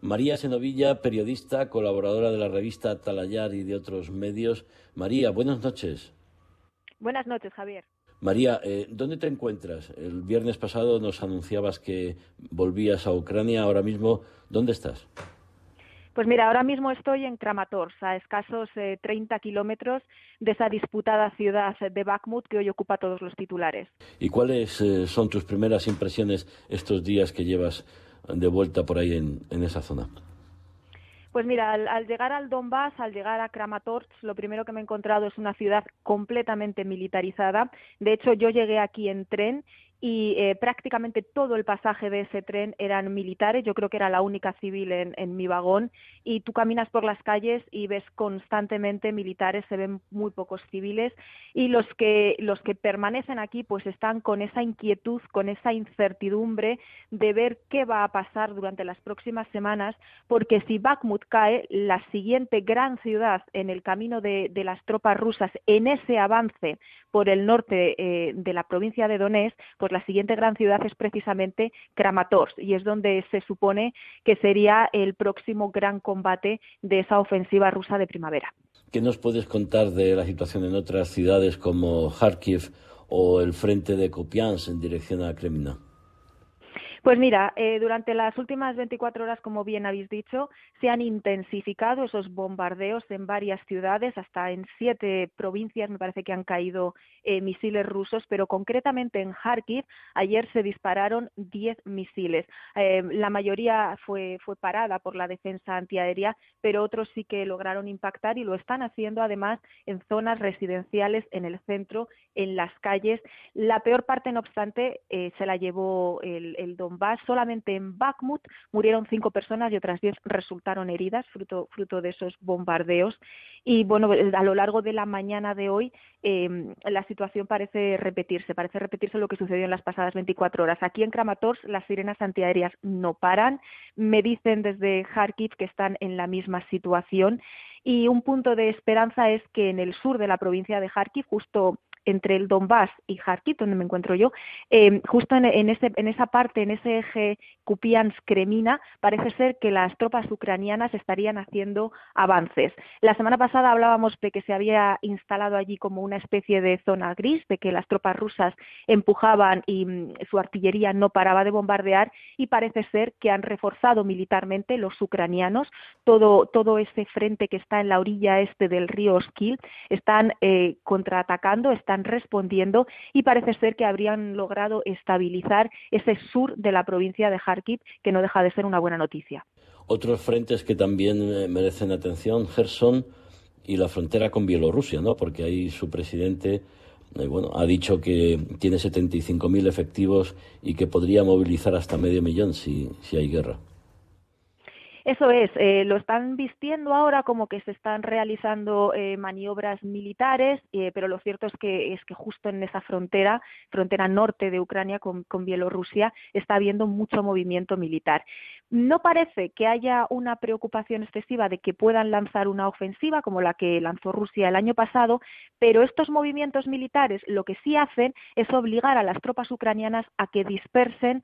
María Senovilla, periodista, colaboradora de la revista Talayar y de otros medios. María, buenas noches. Buenas noches, Javier. María, eh, ¿dónde te encuentras? El viernes pasado nos anunciabas que volvías a Ucrania. Ahora mismo, ¿dónde estás? Pues mira, ahora mismo estoy en Kramatorsk, a escasos 30 eh, kilómetros de esa disputada ciudad de Bakhmut que hoy ocupa todos los titulares. ¿Y cuáles eh, son tus primeras impresiones estos días que llevas de vuelta por ahí en, esa zona? Pues mira, al, llegar al Donbass, al llegar a Kramatorsk, lo primero que me he encontrado es una ciudad completamente militarizada. De hecho, yo llegué aquí en tren y eh, prácticamente todo el pasaje de ese tren eran militares, yo creo que era la única civil en, en, mi vagón, y tú caminas por las calles y ves constantemente militares, se ven muy pocos civiles, y los que, los que permanecen aquí pues están con esa inquietud, con esa incertidumbre de ver qué va a pasar durante las próximas semanas, porque si Bakhmut cae, la siguiente gran ciudad en el camino de, de las tropas rusas en ese avance por el norte eh, de la provincia de Donetsk, pues la siguiente gran ciudad es precisamente Kramatorsk y es donde se supone que sería el próximo gran combate de esa ofensiva rusa de primavera. ¿Qué nos puedes contar de la situación en otras ciudades como Kharkiv o el frente de Kupiansk en dirección a Kremina? Pues mira, eh, durante las últimas 24 horas, como bien habéis dicho, se han intensificado esos bombardeos en varias ciudades, hasta en siete provincias me parece que han caído eh, misiles rusos, pero concretamente en Kharkiv ayer se dispararon 10 misiles. Eh, la mayoría fue, fue parada por la defensa antiaérea, pero otros sí que lograron impactar y lo están haciendo además en zonas residenciales, en el centro, en las calles. La peor parte, no obstante, se la llevó el, el Solamente en Bakhmut murieron cinco personas y otras diez resultaron heridas fruto, fruto de esos bombardeos. Y bueno, a lo largo de la mañana de hoy em, la situación parece repetirse, parece repetirse lo que sucedió en las pasadas 24 horas. Aquí en Kramatorsk las sirenas antiaéreas no paran. Me dicen desde Kharkiv que están en la misma situación. Y un punto de esperanza es que en el sur de la provincia de Kharkiv, justo entre el Donbass y Kharkiv, donde me encuentro yo, eh, justo en, ese, en, esa parte, en ese eje Kupiansk-Kremina, parece ser que las tropas ucranianas estarían haciendo avances. La semana pasada hablábamos de que se había instalado allí como una especie de zona gris, de que las tropas rusas empujaban y mm, su artillería no paraba de bombardear y parece ser que han reforzado militarmente los ucranianos todo, todo ese frente que está en la orilla este del río Oskil, están eh, contraatacando, están respondiendo y parece ser que habrían logrado estabilizar ese sur de la provincia de Kharkiv, que no deja de ser una buena noticia. Otros frentes que también eh, merecen atención, Gerson y la frontera con Bielorrusia, ¿no? Porque ahí su presidente eh, bueno, ha dicho que tiene 75.000 efectivos y que podría movilizar hasta medio millón si, si hay guerra. Eso es, eh, lo están vistiendo ahora como que se están realizando eh, maniobras militares, eh, pero lo cierto es que es que justo en esa frontera, frontera norte de Ucrania con, Bielorrusia, está habiendo mucho movimiento militar. No parece que haya una preocupación excesiva de que puedan lanzar una ofensiva como la que lanzó Rusia el año pasado, pero estos movimientos militares lo que sí hacen es obligar a las tropas ucranianas a que dispersen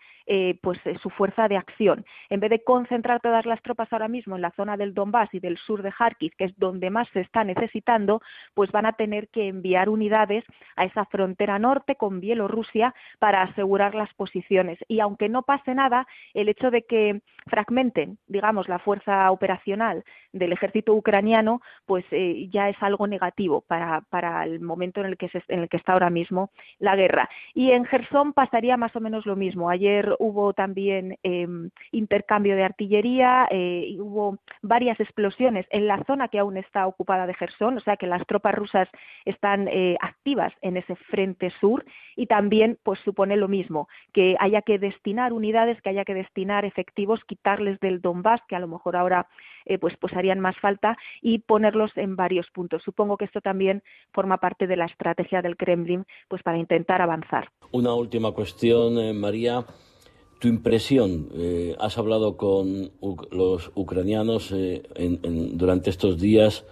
pues, su fuerza de acción. En vez de concentrar todas las tropas ahora mismo en la zona del Donbass y del sur de Kharkiv, que es donde más se está necesitando, pues van a tener que enviar unidades a esa frontera norte con Bielorrusia para asegurar las posiciones. Y aunque no pase nada, el hecho de que fragmenten, digamos, la fuerza operacional del ejército ucraniano, pues eh, ya es algo negativo para, para el momento en el, que en el que está ahora mismo la guerra. Y en Gerson pasaría más o menos lo mismo. Ayer hubo también em, intercambio de artillería, eh, y hubo varias explosiones en la zona que aún está ocupada de Gerson, o sea que las tropas rusas están eh, activas en ese frente sur y también pues supone lo mismo, que haya que destinar unidades, que haya que destinar efectivos quitarles del Donbass, que a lo mejor ahora eh, pues, pues harían más falta, y ponerlos en varios puntos. Supongo que esto también forma parte de la estrategia del Kremlin pues para intentar avanzar. Una última cuestión, eh, María. Tu impresión, eh, has hablado con los ucranianos durante estos días.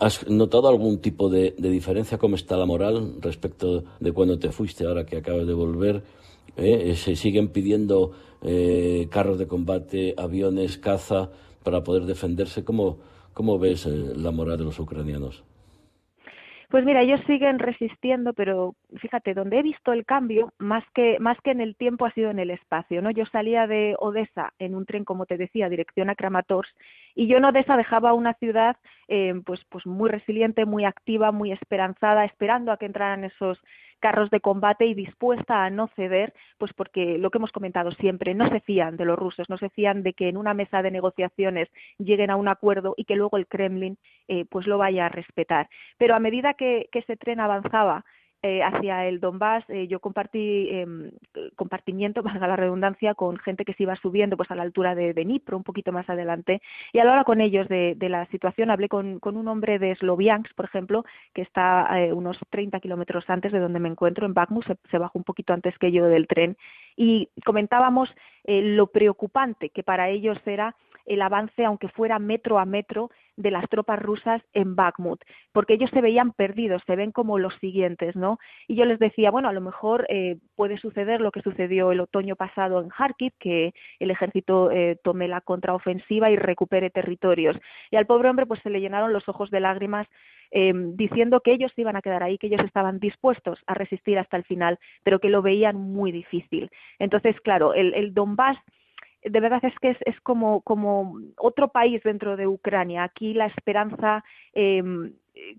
¿Has notado algún tipo de, de, diferencia? ¿Cómo está la moral respecto de cuando te fuiste, ahora que acabas de volver? ¿Eh? se siguen pidiendo eh, carros de combate, aviones, caza para poder defenderse. ¿Cómo, cómo ves la moral de los ucranianos? Pues mira, ellos siguen resistiendo, pero fíjate, donde he visto el cambio, más que, más que en el tiempo, ha sido en el espacio, ¿no? Yo salía de Odessa en un tren, como te decía, dirección a Kramatorsk, y yo en Odessa dejaba una ciudad eh, pues, pues muy resiliente, muy activa, muy esperanzada, esperando a que entraran esos carros de combate y dispuesta a no ceder, pues porque lo que hemos comentado siempre, no se fían de los rusos, no se fían de que en una mesa de negociaciones lleguen a un acuerdo y que luego el Kremlin eh, pues lo vaya a respetar. Pero a medida que, que ese tren avanzaba, eh, hacia el Donbass, eh, yo compartí em, compartimiento, valga la redundancia, con gente que se iba subiendo pues a la altura de, Dnipro, un poquito más adelante, y al hablar con ellos de, la situación, hablé con, un hombre de Sloviansk, por ejemplo, que está eh, unos 30 kilómetros antes de donde me encuentro, en Bakhmut, se, bajó un poquito antes que yo del tren, y comentábamos lo preocupante que para ellos era el avance, aunque fuera metro a metro, de las tropas rusas en Bakhmut, porque ellos se veían perdidos, se ven como los siguientes, ¿no? Y yo les decía, bueno, a lo mejor eh, puede suceder lo que sucedió el otoño pasado en Kharkiv, que el ejército eh, tome la contraofensiva y recupere territorios. Y al pobre hombre pues se le llenaron los ojos de lágrimas em, diciendo que ellos iban a quedar ahí, que ellos estaban dispuestos a resistir hasta el final, pero que lo veían muy difícil. Entonces, claro, el, el Donbass de verdad es que es, es como, otro país dentro de Ucrania. Aquí la esperanza eh,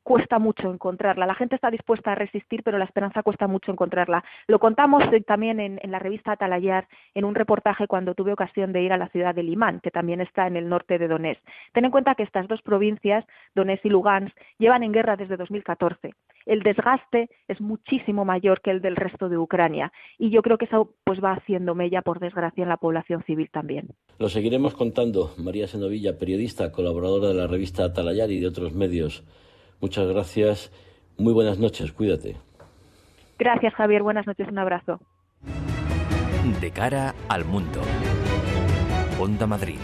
cuesta mucho encontrarla. La gente está dispuesta a resistir, pero la esperanza cuesta mucho encontrarla. Lo contamos también en, la revista Atalayar, en un reportaje cuando tuve ocasión de ir a la ciudad de Limán, que también está en el norte de Donetsk. Ten en cuenta que estas dos provincias, Donetsk y Lugansk, llevan en guerra desde 2014. El desgaste es muchísimo mayor que el del resto de Ucrania y yo creo que eso pues va haciendo mella, por desgracia, en la población civil también. Lo seguiremos contando. María Senovilla, periodista, colaboradora de la revista Atalayar y de otros medios. Muchas gracias. Muy buenas noches. Cuídate. Gracias, Javier. Buenas noches. Un abrazo. De cara al mundo. Onda Madrid.